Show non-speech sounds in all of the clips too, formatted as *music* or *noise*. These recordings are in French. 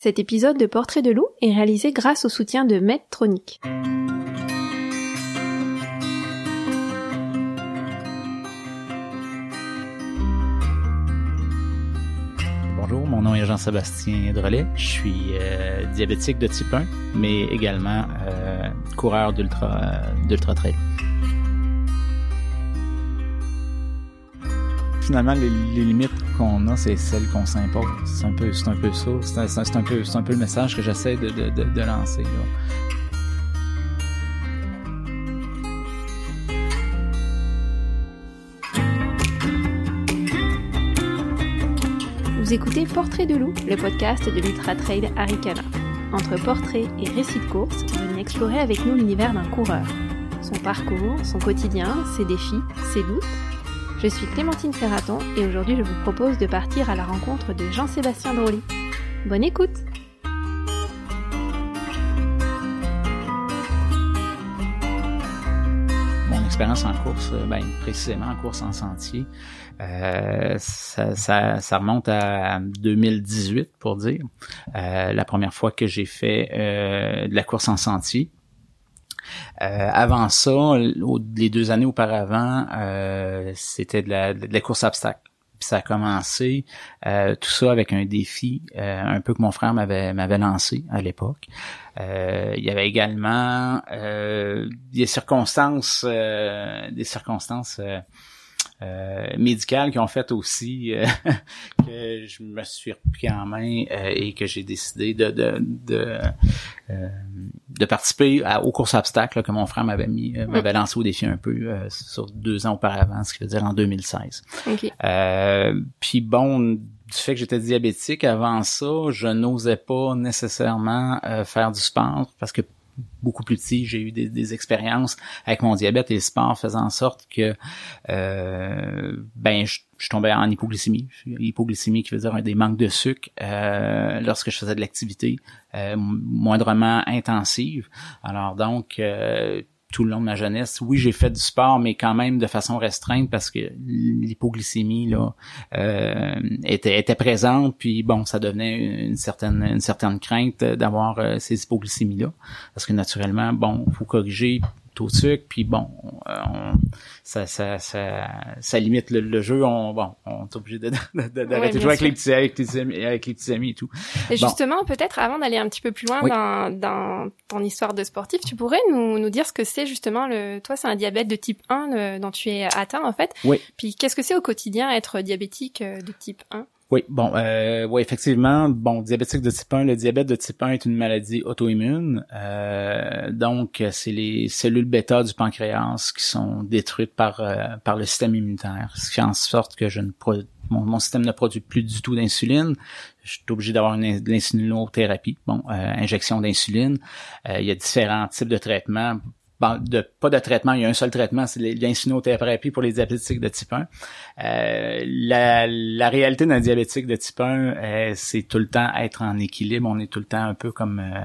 Cet épisode de Portrait de loup est réalisé grâce au soutien de Medtronic. Bonjour, mon nom est Jean-Sébastien Drolet. Je suis euh, diabétique de type 1, mais également euh, coureur d'ultra trail. Finalement, les, limites qu'on a, c'est celles qu'on s'impose. C'est un peu, c'est un peu ça. C'est un, peu, c'est un peu le message que j'essaie de, lancer. Vous écoutez Portrait de loup, le podcast de l'Ultra Trail Arikana. Entre portraits et récits de course, venez explorer avec nous l'univers d'un coureur. Son parcours, son quotidien, ses défis, ses doutes. Je suis Clémentine Ferraton et aujourd'hui je vous propose de partir à la rencontre de Jean-Sébastien Droli. Bonne écoute Mon expérience en course, euh, ben, précisément en course en sentier, euh, ça, remonte à 2018 pour dire. Euh, la première fois que j'ai fait de la course en sentier. Euh, avant ça, au- les deux années auparavant, euh, c'était de la, de la course obstacle. Puis ça a commencé euh, tout ça avec un défi euh, un peu que mon frère m'avait m'avait lancé à l'époque. Euh, il y avait également euh, des circonstances euh, des circonstances euh, médicales qui ont fait aussi *laughs* que je me suis repris en main et que j'ai décidé de de de, de participer à, aux courses obstacles là, que mon frère m'avait mis euh, m'avait lancé au défi un peu euh, sur deux ans auparavant, ce qui veut dire en 2016. Ok. Euh, puis bon, du fait que j'étais diabétique avant ça, je n'osais pas nécessairement euh, faire du sport parce que beaucoup plus petit, j'ai eu des, expériences avec mon diabète et le sport faisant en sorte que euh, ben je, je tombais en hypoglycémie. Hypoglycémie qui veut dire des manques de sucre euh, lorsque je faisais de l'activité euh, moindrement intensive. Alors donc euh, tout le long de ma jeunesse, oui, j'ai fait du sport, mais quand même de façon restreinte parce que l'hypoglycémie là euh, était, était présente, puis bon, ça devenait une certaine une certaine crainte d'avoir euh, ces hypoglycémies là, parce que naturellement, bon, faut corriger taux de sucre, puis bon, on, ça, ça, ça, ça limite le, le jeu. On, bon, on est obligé de, de, de- d'arrêter Ouais, de bien jouer avec les petits, avec les petits amis, avec les petits amis et tout. Et Bon. justement, peut-être avant d'aller un petit peu plus loin Oui. dans, dans ton histoire de sportif, tu pourrais nous, nous dire ce que c'est justement le. Toi, c'est un diabète de type 1 le- dont tu es atteint en fait. Oui. Puis qu'est-ce que c'est au quotidien être diabétique euh, de type 1 Oui, bon, euh, oui, effectivement, bon, diabétique de type 1, le diabète de type 1 est une maladie auto-immune. Euh, donc, c'est les cellules bêta du pancréas qui sont détruites par euh, par le système immunitaire, ce qui fait en sorte que je ne mon, mon système ne produit plus du tout d'insuline. Je suis obligé d'avoir une in- de l'insulinothérapie, bon, euh, injection d'insuline. Euh, il y a différents types de traitements. Bon, de, pas de traitement, il y a un seul traitement, c'est l'insulinothérapie pour les diabétiques de type 1. Euh, la, la réalité d'un diabétique de type 1, euh, c'est tout le temps être en équilibre. On est tout le temps un peu comme euh,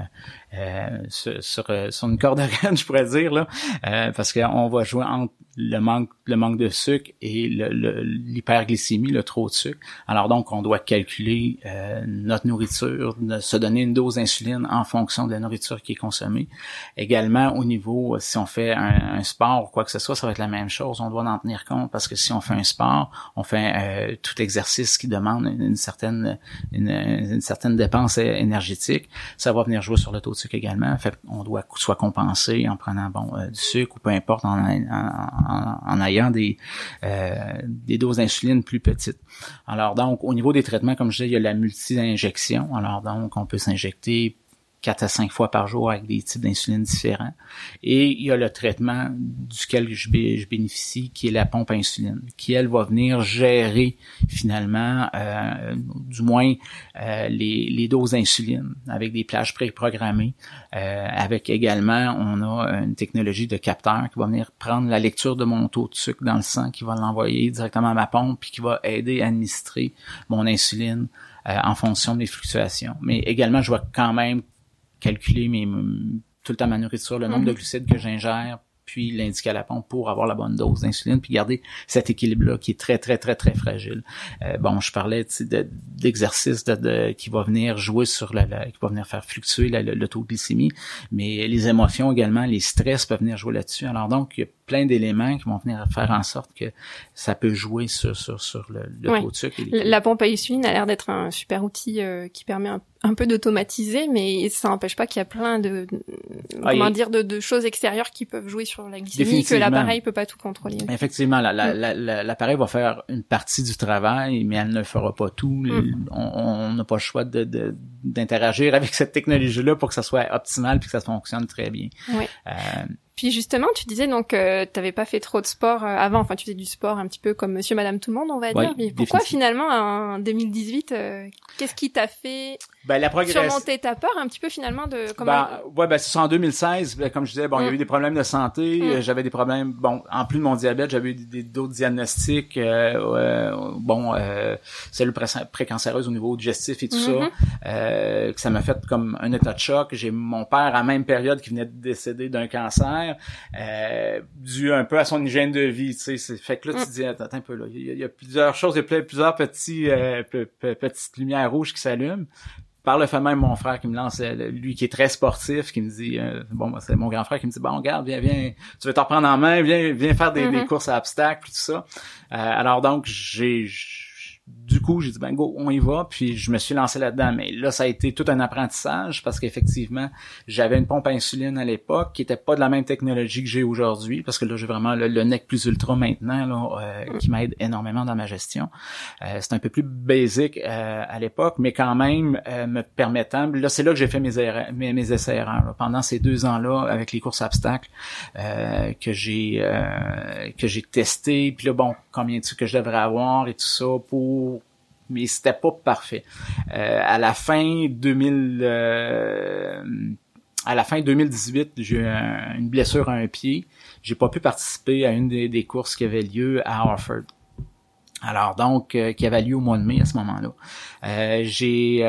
sur, sur, euh, sur une corde raide, *laughs* je pourrais dire, là, euh, parce qu'on va jouer entre le manque, le manque de sucre et le- le- l'hyperglycémie, le, trop de sucre. Alors donc, on doit calculer euh, notre nourriture, se donner une dose d'insuline en fonction de la nourriture qui est consommée. Également, au niveau, euh, si on fait un, un sport ou quoi que ce soit, ça va être la même chose. On doit en tenir compte parce que si on fait un sport, on fait euh, tout exercice qui demande une, certaine une, une certaine dépense énergétique. Ça va venir jouer sur le taux de sucre également. Fait on doit soit compenser en prenant bon euh, du sucre ou peu importe en, en, ayant des euh, des doses d'insuline plus petites. Alors donc au niveau des traitements, comme je disais, il y a la multi-injection. Alors donc on peut s'injecter quatre à cinq fois par jour avec des types d'insuline différents. Et il y a le traitement duquel je, bé- je bénéficie, qui est la pompe insuline, qui, elle, va venir gérer finalement, euh, du moins, euh, les, les doses d'insuline avec des plages préprogrammées. Euh, avec également, on a une technologie de capteur qui va venir prendre la lecture de mon taux de sucre dans le sang, qui va l'envoyer directement à ma pompe, puis qui va aider à administrer mon insuline euh, en fonction de mes fluctuations. Mais également, je vais quand même calculer mes, tout le temps ma nourriture, le nombre Mhm. de glucides que j'ingère puis l'indiquer à la pompe pour avoir la bonne dose d'insuline, puis garder cet équilibre-là qui est très, très, très, très fragile. Euh, bon, je parlais d'exercice de, qui va venir jouer sur la, qui va venir faire fluctuer le, taux de glycémie, mais les émotions également, les stress peuvent venir jouer là-dessus. Alors donc, il y a plein d'éléments qui vont venir faire en sorte que ça peut jouer sur, sur, sur le, taux de sucre. la pompe à insuline a l'air d'être un super outil euh, qui permet un un peu d'automatiser, mais ça n'empêche pas qu'il y a plein de, ah, comment dire, de, de, choses extérieures qui peuvent jouer sur la glycémie, que l'appareil peut pas tout contrôler. Effectivement, l'appareil va faire une partie du travail, mais elle ne fera pas tout. Mm. On n'a pas le choix de d'interagir avec cette technologie-là pour que ça soit optimal puis que ça fonctionne très bien. Oui. Euh, puis justement, tu disais donc euh, tu avais pas fait trop de sport euh, avant, enfin tu faisais du sport un petit peu comme monsieur madame tout le monde, on va dire. Mais pourquoi finalement en 2018 euh, qu'est-ce qui t'a fait ben, la surmonter ta peur un petit peu finalement de comment ben, ouais ben c'est en 2016, ben, comme je disais bon, il y a eu mm. des problèmes de santé, mm. j'avais des problèmes bon, en plus de mon diabète, j'avais eu d'autres diagnostics bon euh, cellules précancéreuses au niveau digestif et tout ça mm-hmm. que ça m'a fait comme un état de choc, j'ai mon père à la même période qui venait de décéder d'un cancer euh, dû un peu à son hygiène de vie, tu sais. Fait que là, tu te dis, attends un peu, là, il y, a, plusieurs choses, il y a plusieurs petits, euh, petites lumières rouges qui s'allument par le fait même mon frère qui me lance euh, lui qui est très sportif qui me dit bon bah, c'est mon grand frère qui me dit bon regarde viens viens tu veux t'en prendre en main viens viens faire des, des mm-hmm. courses à obstacles tout ça alors donc j'ai du coup, j'ai dit ben go, on y va, puis je me suis lancé là-dedans. Mais là, ça a été tout un apprentissage parce qu'effectivement, j'avais une pompe à insuline à l'époque qui était pas de la même technologie que j'ai aujourd'hui, parce que là, j'ai vraiment le, NEC plus ultra maintenant là, euh, qui m'aide énormément dans ma gestion. Euh, c'est un peu plus basique euh, à l'époque, mais quand même me permettant. Là, c'est là que j'ai fait mes, erreurs, mes, mes essais erreurs pendant ces deux ans-là avec les courses obstacles que j'ai que j'ai testé. Puis là, bon, combien de que je devrais avoir et tout ça pour mais c'était pas parfait. Euh, à la fin 2000, euh, à la fin 2018, j'ai eu une blessure à un pied. J'ai pas pu participer à une des, courses qui avait lieu à Harford. Alors donc, euh, qui avait lieu au mois de mai à ce moment-là. j'ai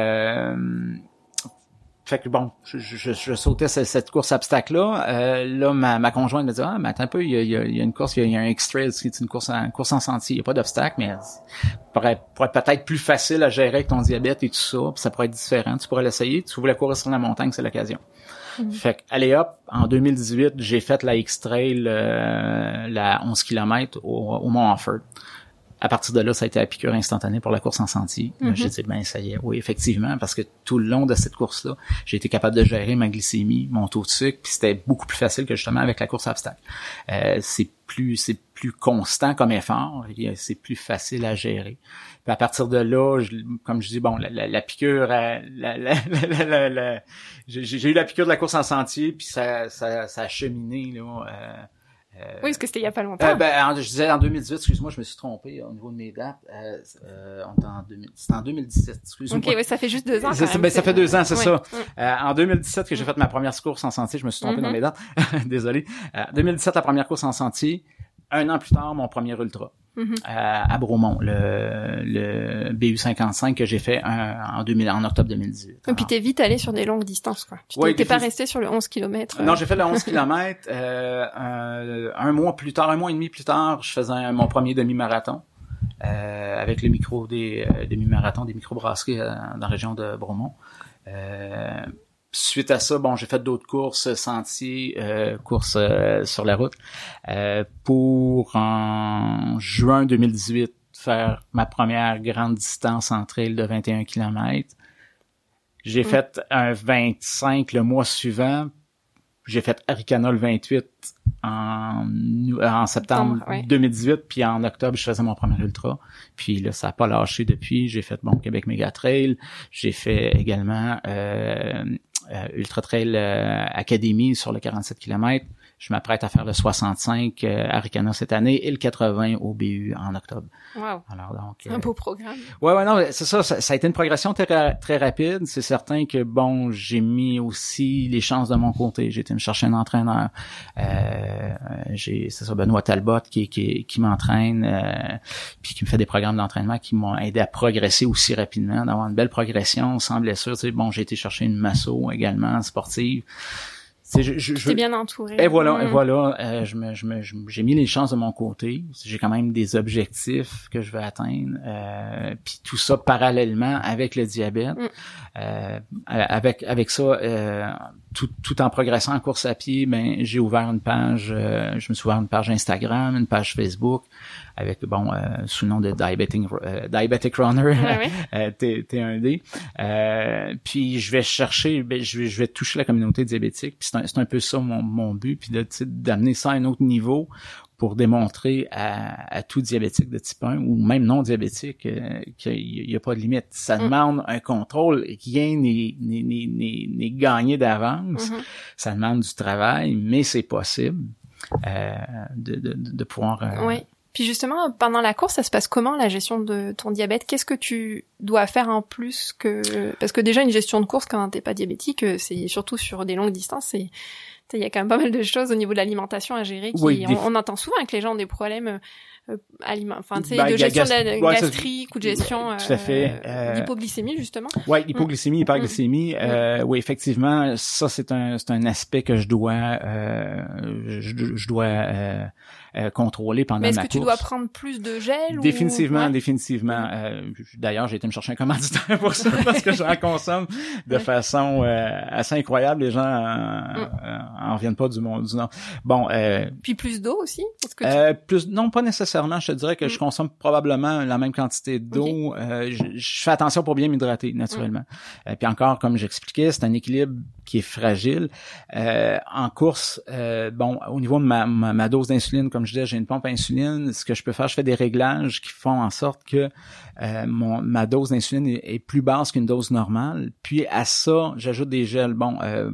fait que bon, je, je, je sautais cette, course obstacle-là. Euh, là, ma, ma conjointe me dit Ah, mais attends un peu, il y a, il y a, une course, il y a, un X-Trail, c'est une course en course en sentier. Il n'y a pas d'obstacle, mais pourrait, pourrait être peut-être plus facile à gérer avec ton diabète et tout ça, puis ça pourrait être différent. Tu pourrais l'essayer. Tu voulais courir sur la montagne, c'est l'occasion. Mm-hmm. Fait que, allez hop, en 2018, j'ai fait la X-Trail, euh, la 11 km au, au Mont Offord à partir de là, ça a été la piqûre instantanée pour la course en sentier. Mm-hmm. J'ai dit, ben ça y est, oui, effectivement, parce que tout le long de cette course-là, j'ai été capable de gérer ma glycémie, mon taux de sucre, puis c'était beaucoup plus facile que justement avec la course à obstacle. Euh, c'est plus c'est plus constant comme effort, c'est plus facile à gérer. Puis à partir de là, comme je dis, bon, la, la, piqûre, la, j'ai eu la piqûre de la course en sentier, puis ça, ça, ça a cheminé là. Euh, euh, oui, parce que c'était il y a pas longtemps. Euh, ben, je disais en 2018, excuse-moi, je me suis trompé au niveau de mes dates. Euh, euh c'était en, 2017, excuse-moi. Ok, oui, ça fait juste deux ans. ben, ça fait deux ans, c'est ça. Euh, en 2017 que j'ai fait ma première course en sentier, je me suis trompé dans mm-hmm. mes dates. *laughs* Désolé. 2017, la première course en sentier. Un an plus tard, mon premier ultra. Mm-hmm. à, Bromont, le, le BU55 que j'ai fait en, 2000, en octobre 2018. Et puis t'es vite allé sur des longues distances, quoi. Tu t'es pas resté sur le 11 km. Non, j'ai fait le 11 *laughs* km. Euh, un, un, mois plus tard, un mois et demi plus tard, je faisais mon premier demi-marathon. Euh, avec le micro des euh, demi-marathons, des micro-brasseries euh, dans la région de Bromont. Euh, suite à ça, bon, j'ai fait d'autres courses sentiers, euh, courses euh, sur la route, euh, pour en juin 2018 faire ma première grande distance en trail de 21 km. J'ai mm. fait un 25 le mois suivant. J'ai fait Aricana le 28 en, en septembre 2018, puis en octobre, je faisais mon premier ultra. Puis là, ça n'a pas lâché depuis. J'ai fait bon Québec Mega Trail. J'ai fait également euh, euh, Ultra Trail euh, Academy sur le 47 km. Je m'apprête à faire le 65 euh, à Ricana cette année et le 80 au BU en octobre. Wow. Alors donc un beau programme. Ouais ouais non, c'est ça, ça, a été une progression très très rapide, c'est certain que bon, j'ai mis aussi les chances de mon côté, j'ai été me chercher un entraîneur. Euh, j'ai c'est ça Benoît Talbot qui qui, qui m'entraîne euh, puis qui me fait des programmes d'entraînement qui m'ont aidé à progresser aussi rapidement, d'avoir une belle progression sans blessure, tu sais, bon, j'ai été chercher une masso également sportive je, je, je bien entouré. Et voilà, et mm. voilà, euh, je me, je me, j'ai mis les chances de mon côté. J'ai quand même des objectifs que je veux atteindre. Euh, puis tout ça parallèlement avec le diabète. Mm. Euh, avec avec ça, euh, tout, tout en progressant en course à pied, ben j'ai ouvert une page. Euh, je me suis ouvert une page Instagram, une page Facebook avec bon euh, sous le nom de Diabetic, euh, Diabetic Runner ouais, ouais. *laughs* T1D. Euh, puis je vais chercher, ben, je, vais, je vais toucher la communauté diabétique. Puis c'est un, un, peu ça mon, mon but, puis d'amener ça à un autre niveau pour démontrer à, à, tout diabétique de type 1 ou même non diabétique euh, qu'il n'y a pas de limite. Ça mm. demande un contrôle. Rien n'est gagné d'avance. Mm-hmm. Ça demande du travail, mais c'est possible euh, de, de, de, pouvoir euh, oui. Puis justement, pendant la course, ça se passe comment la gestion de ton diabète? Qu'est-ce que tu dois faire en plus que parce que déjà une gestion de course quand t'es pas diabétique, euh, c'est surtout sur des longues distances, c'est il y a quand même pas mal de choses au niveau de l'alimentation à gérer. Qui, on, entend souvent que les gens ont des problèmes euh, euh enfin tu sais bah, de gestion de la gastrique ou de gestion tout à fait euh, d'hypoglycémie justement ouais l'hypoglycémie hyperglycémie mm. euh, oui effectivement ça c'est un c'est un aspect que je dois euh, je, je, dois euh, euh, contrôler pendant Mais est-ce que tu dois prendre plus de gel Définitivement, définitivement. Euh, D'ailleurs, j'ai été me chercher un commanditaire *laughs* pour ça parce que j'en consomme de façon euh, assez incroyable. Les gens en, mm. reviennent pas du monde du Nord. Bon. Euh, Puis plus d'eau aussi que tu... Plus non, pas nécessairement. Je te dirais que je mm. consomme probablement la même quantité d'eau. Je, je, fais attention pour bien m'hydrater naturellement. Mm. puis encore, comme j'expliquais, c'est un équilibre qui est fragile. en course, bon, au niveau de ma, ma, ma dose d'insuline, comme je disais, j'ai une pompe à insuline. Ce que je peux faire, je fais des réglages qui font en sorte que euh, mon, ma dose d'insuline est, plus basse qu'une dose normale. Puis à ça, j'ajoute des gels. Bon, euh,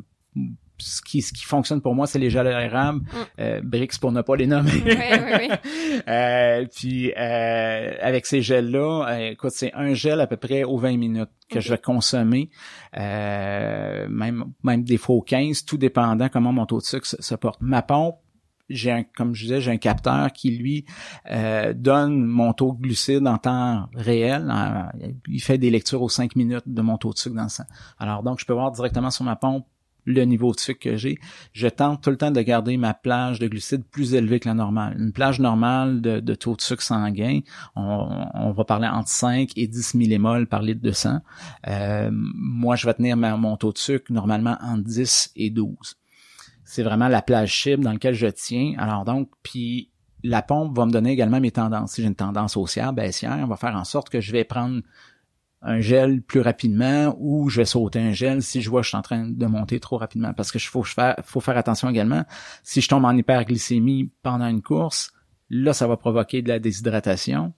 ce qui, ce qui fonctionne pour moi, c'est les gels aérables, mm. euh, Brix pour ne pas les nommer. Oui, oui, *laughs* euh, puis euh, avec ces gels-là, euh, écoute, c'est un gel à peu près aux 20 minutes que je vais consommer, même même des fois 15, tout dépendant comment mon taux de sucre se porte. Ma pompe, j'ai un, comme je disais, j'ai un capteur qui lui euh, donne mon taux de glucides en temps réel. il fait des lectures aux 5 minutes de mon taux de sucre dans le sang. Alors donc, je peux voir directement sur ma pompe le niveau de sucre que j'ai. Je tente tout le temps de garder ma plage de glucides plus élevée que la normale. Une plage normale de, taux de sucre sanguin, on, va parler entre 5 et 10 millimoles par litre de sang. Euh, moi, je vais tenir mon taux de sucre normalement entre 10 et 12 c'est vraiment la plage cible dans laquelle je tiens. Alors donc, puis la pompe va me donner également mes tendances. Si j'ai une tendance haussière, baissière, on va faire en sorte que je vais prendre un gel plus rapidement ou je vais sauter un gel si je vois que je suis en train de monter trop rapidement. Parce que faut, faut faire attention également. Si je tombe en hyperglycémie pendant une course, là, ça va provoquer de la déshydratation,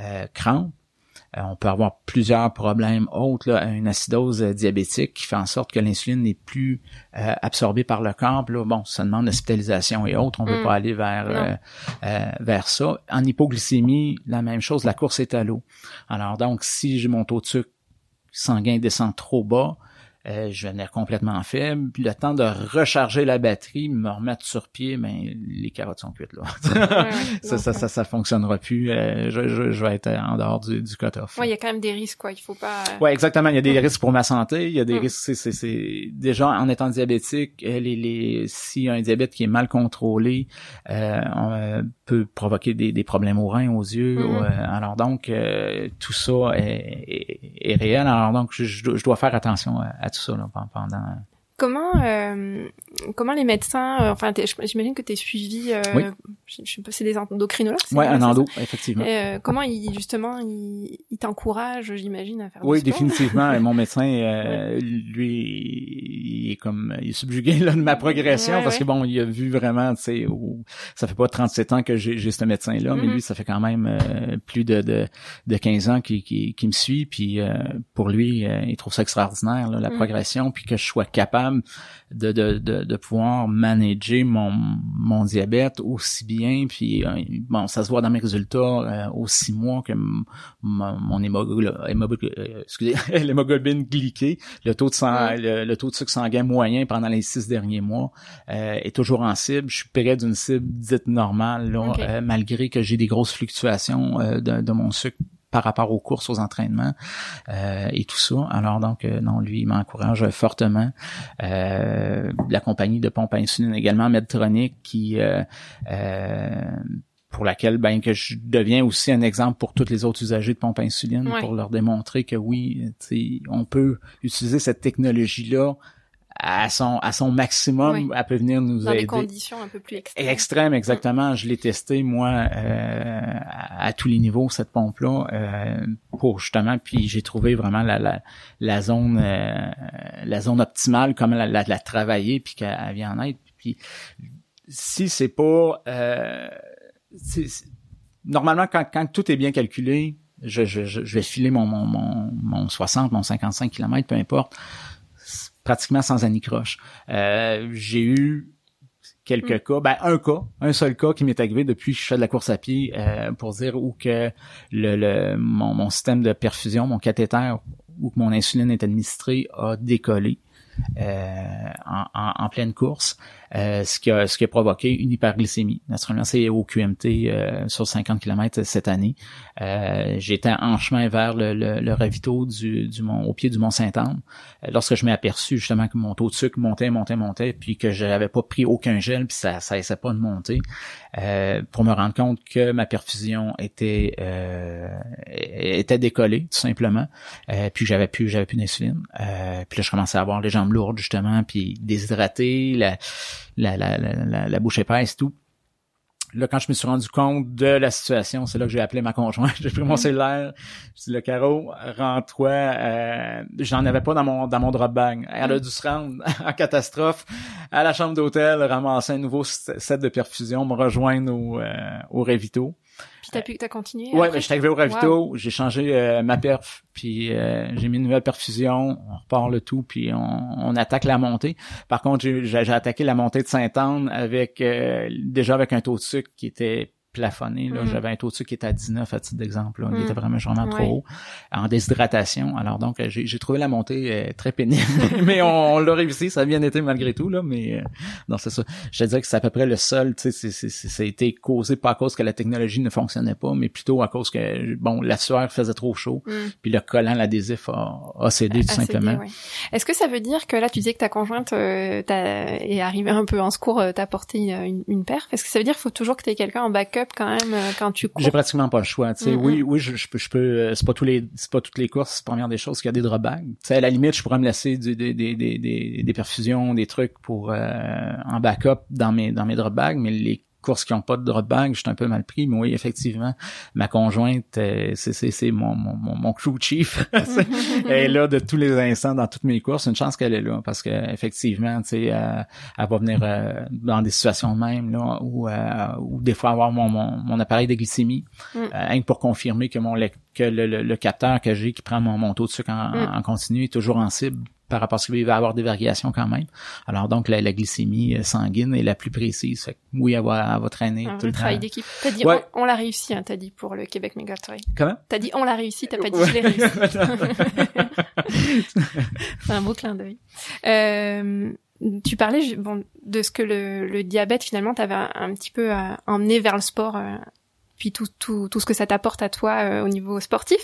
euh, euh, on peut avoir plusieurs problèmes autres, là, une acidose euh, diabétique qui fait en sorte que l'insuline n'est plus euh, absorbée par le corps. Là, bon, ça demande hospitalisation et autres. On ne veut mm. pas aller vers vers ça. En hypoglycémie, la même chose. La course est à l'eau. Alors donc, si j'ai mon taux de sucre sanguin descend trop bas, euh, je venais complètement faible. Puis le temps de recharger la batterie, me remettre sur pied, mais les carottes sont cuites là. *laughs* *laughs* ça, ça, ça, ça, fonctionnera plus. Euh, je, je, je, vais être en dehors du, du cut-off. Ouais, il y a quand même des risques, quoi. Il faut pas. Ouais, exactement. Il y a des risques pour ma santé. Il y a des risques. C'est, c'est, déjà en étant diabétique, euh, les, les, si un diabète qui est mal contrôlé, euh, on, peut provoquer des, des, problèmes aux reins, aux yeux. Mm-hmm. alors donc, tout ça est, est, est, réel. Alors donc, je, je dois faire attention à tout ça là, pendant. Comment euh, comment les médecins, euh, enfin j'imagine que tu es suivi, euh, oui. je, sais pas, c'est des endocrinologues. Ouais, un endo, effectivement. Euh, comment ils justement ils, ils t'encouragent, j'imagine, à faire. Oui, du définitivement. *laughs* Mon médecin, euh, lui, il est comme, il est subjugué là de ma progression parce que bon, il a vu vraiment, tu sais, ça fait pas 37 ans que j'ai ce médecin là, mais mm-hmm. lui, ça fait quand même plus de, de de 15 ans qu'il qui, qui me suit, puis pour lui, il trouve ça extraordinaire là, la mm. progression, puis que je sois capable de, de, de, de, pouvoir manager mon, mon diabète aussi bien. Puis euh, bon, ça se voit dans mes résultats euh, aux six mois que mon *laughs* hémoglobine glyquée, le taux de sang, le, taux de sucre sanguin moyen pendant les six derniers mois euh, est toujours en cible. Je suis près d'une cible dite normale là, malgré que j'ai des grosses fluctuations de, de mon sucre par rapport aux courses, aux entraînements et tout ça. Alors donc, non, lui, il m'encourage fortement. la compagnie de pompe à insuline également, Medtronic, qui pour laquelle ben que je deviens aussi un exemple pour tous les autres usagers de pompe à insuline pour leur démontrer que oui, on peut utiliser cette technologie là à son à son maximum, elle peut venir nous Dans aider. des conditions un peu plus extrêmes. Extrêmes, exactement. Je l'ai testé moi euh, à, tous les niveaux cette pompe là euh, pour justement puis j'ai trouvé vraiment la la, la zone euh, la zone optimale comme la, la, la travailler puis qu'elle vient en aide puis si c'est pas euh, normalement, quand, quand tout est bien calculé, je, je, je vais filer mon, mon, mon, mon 60, mon 55 km, peu importe, pratiquement sans anicroche. Euh, j'ai eu quelques mm. cas, ben un cas, un seul cas qui m'est arrivé depuis que je fais de la course à pied euh, pour dire où que le, le mon, mon, système de perfusion, mon cathéter où que mon insuline est administrée a décollé en, en, en, pleine course. Euh, ce, qui a, ce qui a provoqué une hyperglycémie. Naturellement, c'est au QMT euh, sur 50 km cette année. Euh, J'étais en chemin vers le, le, le ravito du, du mont, au pied du Mont Saint-Anne. Euh, lorsque je m'ai aperçu justement que mon taux de sucre montait, montait, montait, puis que je n'avais pas pris aucun gel, puis ça ça essaie pas de monter, euh, pour me rendre compte que ma perfusion était était décollée tout simplement, puis j'avais plus j'avais plus d'insuline. puis là, je commençais à avoir les jambes lourdes justement, puis déshydraté, la la, la, la, la bouche épaisse, tout. Là, quand je me suis rendu compte de la situation, c'est là que j'ai appelé ma conjointe. *laughs* J'ai pris mon mm-hmm. cellulaire. J'ai dit, le carreau, rends-toi. Euh, J'en avais pas dans mon dans mon drop bag. Elle a mm. dû se rendre *laughs* en catastrophe à la chambre d'hôtel, ramasser un nouveau set de perfusion, me rejoindre au, euh, au Revito. Puis t'as pu, t'as continué. Ouais, mais j'étais arrivé au ravito, j'ai changé euh, ma perf, puis euh, j'ai mis une nouvelle perfusion, on repart le tout, puis on, attaque la montée. Par contre, j'ai attaqué la montée de Sainte-Anne avec euh, déjà avec un taux de sucre qui était plafonné. Là, mm. j'avais un taux de sucre qui était à 19 à titre d'exemple. Il mm. était vraiment vraiment trop haut en déshydratation. Alors donc j'ai trouvé la montée euh, très pénible, *laughs* mais on, l'a réussi, ça a bien été malgré tout là. Mais euh, non c'est ça. Je dirais que c'est à peu près le seul. Tu sais, ça a été causé pas à cause que la technologie ne fonctionnait pas, mais plutôt à cause que bon la sueur faisait trop chaud, mm. puis le collant l'adhésif a, a, cédé tout simplement. Est-ce que ça veut dire que là tu disais que ta conjointe euh, est arrivée un peu en secours, euh, t'as porté une, une paire Est-ce que ça veut dire qu'il faut toujours que tu aies quelqu'un en backup quand même euh, quand tu cours. J'ai pratiquement pas le choix. Tu sais, oui, oui, je, je, peux, je peux. Euh, c'est pas tous les, c'est pas toutes les courses. Première des choses qu'il y a des drop bags. Tu sais, à la limite, je pourrais me laisser des, des, des, des, des perfusions, des trucs pour euh, en backup dans mes dans mes drop bags, mais les courses qui ont pas de drop bag, je suis un peu mal pris, mais oui, effectivement, ma conjointe, euh, c'est c'est mon, mon, mon crew chief. *laughs* elle est là de tous les instants dans toutes mes courses. Une chance qu'elle est là parce que effectivement, tu sais, euh, elle va venir euh, dans des situations même là où, où des fois avoir mon, mon, mon appareil de glycémie, mm. pour confirmer que mon que le, le, capteur que j'ai qui prend mon, mon taux de sucre en, mm. en continu est toujours en cible par rapport à ce qu'il va avoir des variations quand même. Alors donc la, glycémie euh, sanguine est la plus précise. oui, elle va, elle traîner tout le travail d'équipe. T'as dit on, l'a réussi, hein, t'as dit pour le Québec Megatory. Comment? T'as dit on l'a réussi, t'as pas dit je l'ai réussi. *laughs* *laughs* C'est un beau clin d'œil. Euh, tu parlais bon, de ce que le, le diabète finalement t'avait un, un, petit peu euh, emmené vers le sport euh, puis tout, tout, tout ce que ça t'apporte à toi euh, au niveau sportif.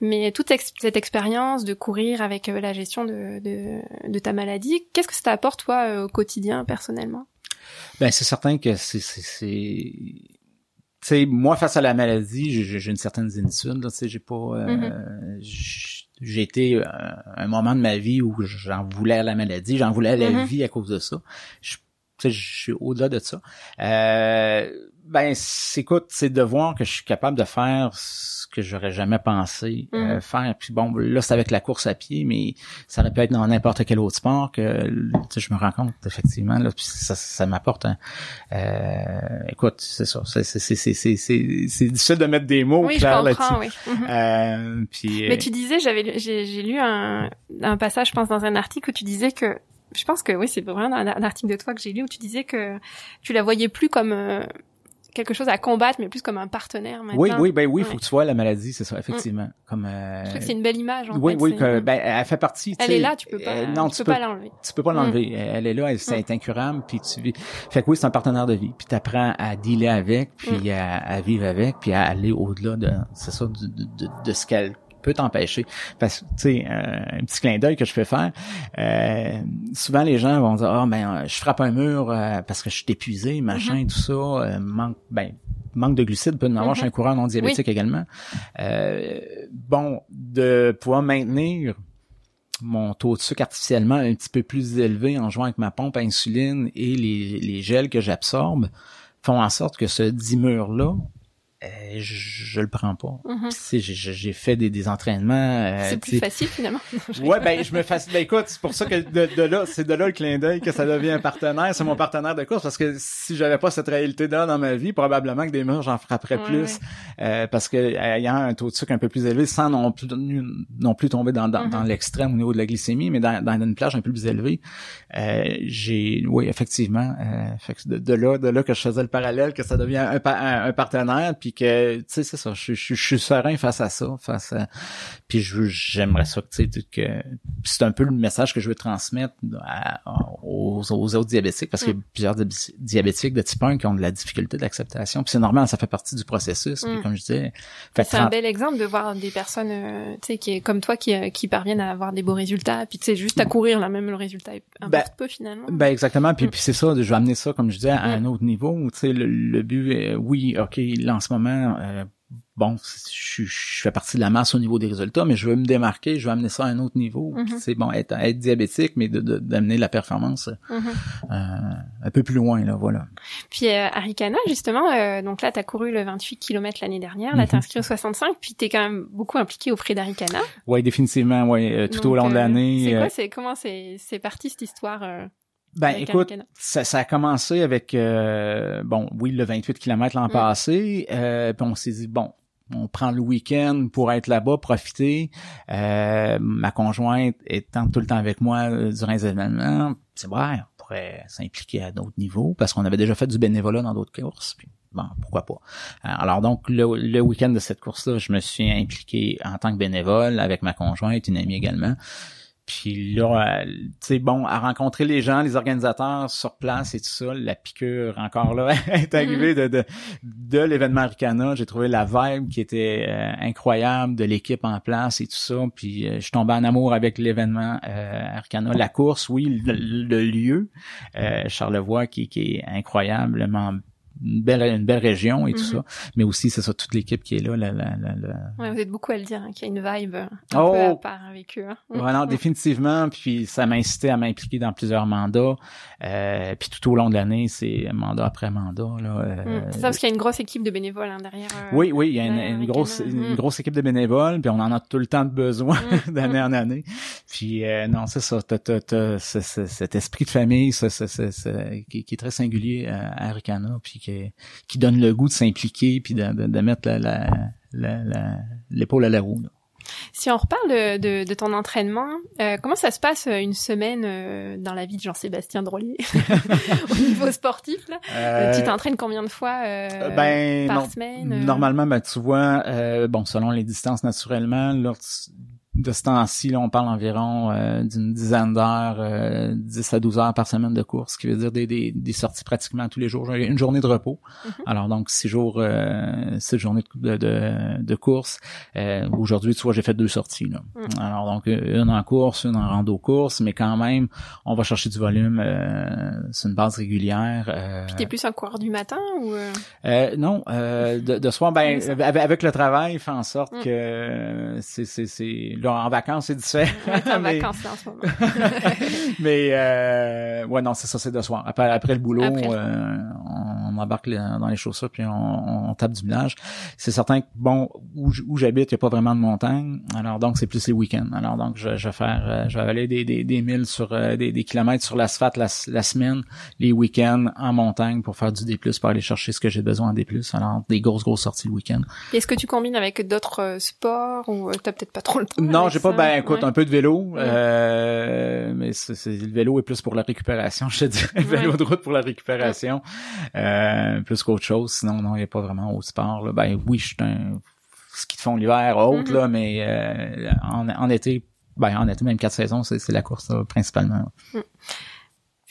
Mais toute cette expérience de courir avec euh, la gestion de, de, de, ta maladie, qu'est-ce que ça t'apporte toi euh, au quotidien personnellement? Ben c'est certain que c'est c'est sais, moi face à la maladie, j'ai une certaine zénitude. Tu sais, j'ai pas, mm-hmm. j'ai été un moment de ma vie où j'en voulais à la maladie, j'en voulais à la mm-hmm. vie à cause de ça. Je, je suis au-delà de ça. Euh, ben, écoute, c'est de voir que je suis capable de faire ce que j'aurais jamais pensé euh, mm. faire. Puis bon, là, c'est avec la course à pied, mais ça aurait pu être dans n'importe quel autre sport que je me rends compte, effectivement, là, puis ça, ça m'apporte un, euh, écoute, c'est ça. C'est, c'est, c'est, c'est, c'est, difficile de mettre des mots oui, clairs là-dessus. Oui. euh, puis, mais tu disais, j'avais j'ai, j'ai lu un, un passage, je pense, dans un article où tu disais que je pense que oui, c'est vraiment un, article de toi que j'ai lu où tu disais que tu la voyais plus comme quelque chose à combattre, mais plus comme un partenaire maintenant. Oui, oui, ben oui, il faut que tu vois la maladie, c'est ça, effectivement. Comme, euh... Je trouve que c'est une belle image, en oui, fait. Oui, que, ben, elle fait partie, Elle est là, tu peux pas, euh, non, tu, peux, pas l'enlever. Tu peux pas l'enlever. Elle est là, elle, c'est incurable, puis tu Fait que oui, c'est un partenaire de vie, puis tu apprends à dealer avec, puis à, à, vivre avec, puis à aller au-delà de, c'est ça, de, de, de ce qu'elle peut t'empêcher. Parce que, tu sais, euh, un petit clin d'œil que je fais faire, euh, souvent les gens vont dire, ah, ben, je frappe un mur euh, parce que je suis épuisé, machin, mm-hmm. tout ça, manque, ben, manque de glucides peut en avoir chez un coureur non diabétique également. bon, de pouvoir maintenir mon taux de sucre artificiellement un petit peu plus élevé en jouant avec ma pompe à insuline et les, les gels que j'absorbe font en sorte que ce dimure-là euh, je, je, le prends pas. Mm J'ai fait des, des entraînements. Euh, c'est plus facile finalement. *laughs* ouais, ben je me facilite. Ben écoute, c'est pour ça que de, de là, c'est de là le clin d'œil que ça devient un partenaire. C'est mon partenaire de course parce que si j'avais pas cette réalité-là dans ma vie, probablement que des murs j'en frapperais plus euh, parce que ayant un taux de sucre un peu plus élevé, sans non plus non plus tomber dans, dans, dans mm-hmm. l'extrême au niveau de la glycémie, mais dans, dans une plage un peu plus élevée, euh, j'ai, oui, effectivement, fait de, de, là, de là que je faisais le parallèle que ça devient un, un, un partenaire puis que tu sais c'est ça je, je, je, suis serein face à ça face à puis je j'aimerais ça tu sais que c'est un peu le message que je veux transmettre aux, aux, autres diabétiques parce qu'il y a mm. plusieurs diabétiques de type 1 qui ont de la difficulté d'acceptation puis c'est normal ça fait partie du processus puis mm. comme je disais c'est un bel exemple de voir des personnes euh, tu sais qui comme toi qui, euh, qui parviennent à avoir des beaux résultats puis tu sais juste à courir là même le résultat un ben, peu finalement ben exactement puis, mm. puis c'est ça je vais amener ça comme je disais à un autre niveau tu sais le, le but est, oui ok là en ce moment euh, bon, je, fais partie de la masse au niveau des résultats, mais je veux me démarquer, je veux amener ça à un autre niveau. Mm-hmm. C'est bon, être, être diabétique, mais d'amener de, la performance mm-hmm. euh, un peu plus loin, là, voilà. Puis euh, Arikana, justement, euh, donc là, tu as couru le 28 km l'année dernière, là, tu inscrit au 65, puis tu es quand même beaucoup impliqué auprès d'Arikana. Oui, définitivement, oui, tout au long de l'année. C'est quoi, c'est comment c'est parti cette histoire ben écoute, ça, ça, a commencé avec euh, bon, oui, le 28 km l'an mm. passé, euh, puis on s'est dit bon, on prend le week-end pour être là-bas, profiter. Euh, ma conjointe étant tout le temps avec moi euh, durant les événements, c'est vrai, on pourrait s'impliquer à d'autres niveaux parce qu'on avait déjà fait du bénévolat dans d'autres courses. Puis, bon, pourquoi pas. Alors donc le, le week-end de cette course-là, je me suis impliqué en tant que bénévole avec ma conjointe, une amie également. Puis là, tu sais, bon, à rencontrer les gens, les organisateurs sur place et tout ça, la piqûre encore là *laughs* est arrivée de, de, de l'événement Arcana. J'ai trouvé la vibe qui était euh, incroyable de l'équipe en place et tout ça. Puis euh, je suis tombé en amour avec l'événement euh, Arcana. La course, oui, le, lieu, euh, Charlevoix qui, qui est incroyablement une belle une belle région et tout mhm. ça. Mais aussi c'est ça toute l'équipe qui est là la, la, Ouais, vous êtes beaucoup à le dire hein, qu'il y a une vibe un oh, peu à part avec eux hein. voilà *laughs* définitivement puis ça m'a incité à m'impliquer dans plusieurs mandats. Euh, puis tout au long de l'année c'est mandat après mandat là euh, c'est ça parce qu'il y a une grosse équipe de bénévoles hein, derrière euh, oui oui il y a une, grosse une grosse équipe de bénévoles puis on en a tout le temps de besoin *laughs* d'année en année. Puis euh, non c'est ça t'as, t'as, t'as, cet esprit de famille ça, qui, qui, est très singulier à Aricana puis qui, donne le goût de s'impliquer puis de, de, mettre l'épaule à la roue. Si on reparle de, de, ton entraînement, euh, comment ça se passe euh, une semaine euh, dans la vie de Jean-Sébastien Drollier? *laughs* Au niveau sportif là Tu t'entraînes combien de fois ben, par semaine Normalement, ben, tu vois, bon, selon les distances naturellement, de ce temps-ci, on parle environ euh, d'une dizaine d'heures, euh, 10 à 12 heures par semaine de course, ce qui veut dire des, des, des sorties pratiquement tous les jours. Une journée de repos. Mm-hmm. Alors donc six jours, euh, six journées de, de, de course. Euh, aujourd'hui, tu vois, j'ai fait deux sorties. Là. Mm. Alors donc une en course, une en rando course, mais quand même, on va chercher du volume euh, sur une base régulière. Euh, Puis t'es plus un coureur du matin ou Non, de, de soir, ben *laughs* avec, le travail, fait en sorte mm. que c'est c'est en vacances, c'est différent. en *laughs* vacances en ce moment. *laughs* mais euh, ouais, non, c'est ça, c'est de soir. Après, après le boulot, euh, on embarque dans les chaussures puis on, on tape du village. C'est certain que bon, où, où j'habite, il n'y a pas vraiment de montagne. Alors donc c'est plus les week-ends. Alors donc je, je vais faire, euh, je vais aller des, des, des milles sur euh, des, des kilomètres sur l'asphalte la, la, semaine, les week-ends en montagne pour faire du D+, pour aller chercher ce que j'ai besoin en D+. Alors des grosses grosses sorties le week-end. Est-ce que tu combines avec d'autres sports ou t'as peut-être pas trop le temps? Non, j'ai pas. Ben, écoute, un peu de vélo, euh, mais c'est, le vélo est plus pour la récupération, *laughs* je te dirais. Le vélo de route pour la récupération, euh, plus qu'autre chose. Sinon, non, il n'y a pas vraiment au sport. Là. Ben oui, je suis un ski de fond l'hiver, autre mm-hmm. là, mais euh, en, en été, ben en été même quatre saisons, c'est, la course principalement. Mm.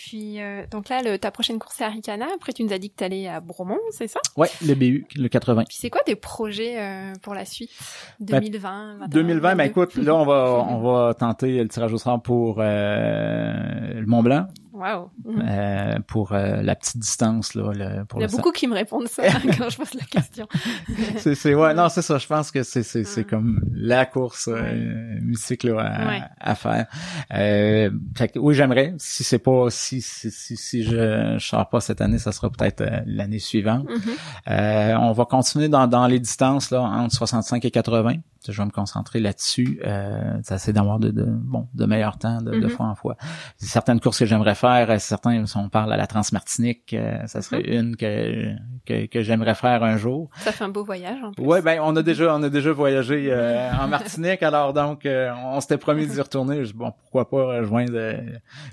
Puis, euh, donc là, le, ta prochaine course c'est Aricana. Après, tu nous as dit que tu allais à Bromont, c'est ça? Ouais, le BU, le 80. Puis c'est quoi tes projets euh, pour la suite? 2020, 2020, ben écoute, là, on va, on va tenter le tirage au sort pour euh, le Mont Blanc. Wow. Euh, pour euh, la petite distance là. Le, pour Il y a beaucoup qui me répondent ça *laughs* quand je pose la question. *laughs* c'est c'est ouais non c'est ça. Je pense que c'est c'est c'est comme la course euh, musique là à, à faire. Euh, fait oui j'aimerais. Si c'est pas si si si, si je, je sors pas cette année, ça sera peut-être euh, l'année suivante. Mm-hmm. on va continuer dans dans les distances là entre 65 et 80 je vais me concentrer là-dessus. Euh, c'est d'avoir de, de, bon de meilleurs temps de, de, mm-hmm. fois en fois. Certaines courses que j'aimerais faire, euh, certains, si on parle à la Transmartinique, euh, ça serait mm-hmm. une que que, que j'aimerais faire un jour. Ça fait un beau voyage en plus. Ouais, ben on a déjà on a déjà voyagé euh, en Martinique, alors donc on s'était promis d'y retourner. bon, pourquoi pas rejoindre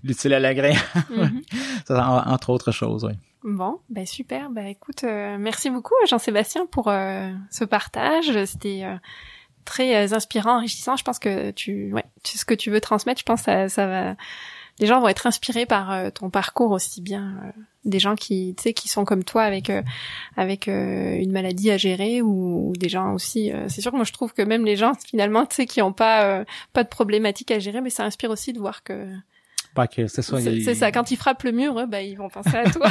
l'utile à l'agréable, mm-hmm. *laughs* entre autres choses, oui. Bon, ben super. Ben écoute, merci beaucoup Jean-Sébastien pour ce partage. C'était très euh, inspirant, enrichissant. Je pense que tu, ouais, ce que tu veux transmettre, je pense que ça, va, les gens vont être inspirés par euh, ton parcours aussi bien euh, des gens qui, tu sais, qui sont comme toi avec avec une maladie à gérer ou, des gens aussi. c'est sûr que moi je trouve que même les gens finalement, tu sais, qui ont pas pas de problématique à gérer, mais ça inspire aussi de voir que c'est ça. C'est ça. Quand ils frappent le mur, bah, ils vont penser à toi.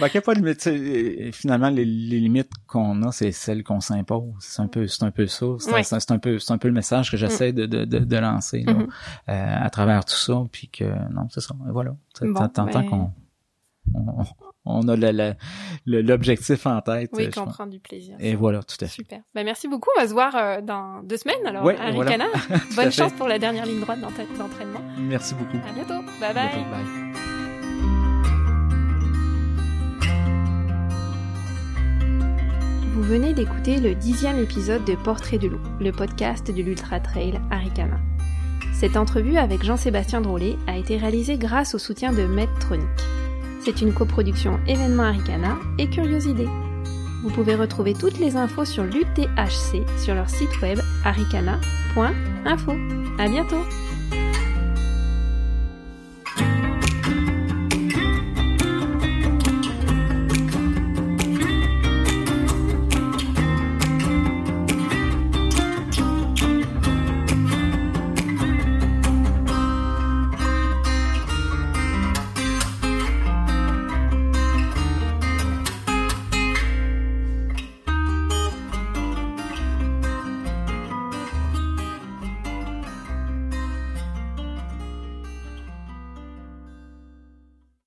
bah, qu'il a pas de limite. Finalement, les, limites qu'on a, c'est celles qu'on s'impose. C'est un peu, c'est un peu ça. C'est un peu, c'est un peu le message que j'essaie de, de, de, lancer, mm-hmm. euh, à travers tout ça. Puis que, non, c'est ça. voilà. Bon, tant ben qu'on, on a l'objectif en tête. Oui, qu'on prend du plaisir. Et voilà, tout à fait. Super. Ben, merci beaucoup. On va se voir euh, dans deux semaines alors à Ricana. *laughs* Bonne chance pour la dernière ligne droite d'entraînement. Merci beaucoup. À bientôt. Bye bye. Vous venez d'écouter le dixième épisode de Portrait de loup, le podcast de l'Ultra Trail Aricana. Cette entrevue avec Jean-Sébastien Drolet a été réalisée grâce au soutien de Medtronic. C'est une coproduction événement Aricana et Curiosité. Vous pouvez retrouver toutes les infos sur l'UTHC sur leur site web aricana.info. À bientôt!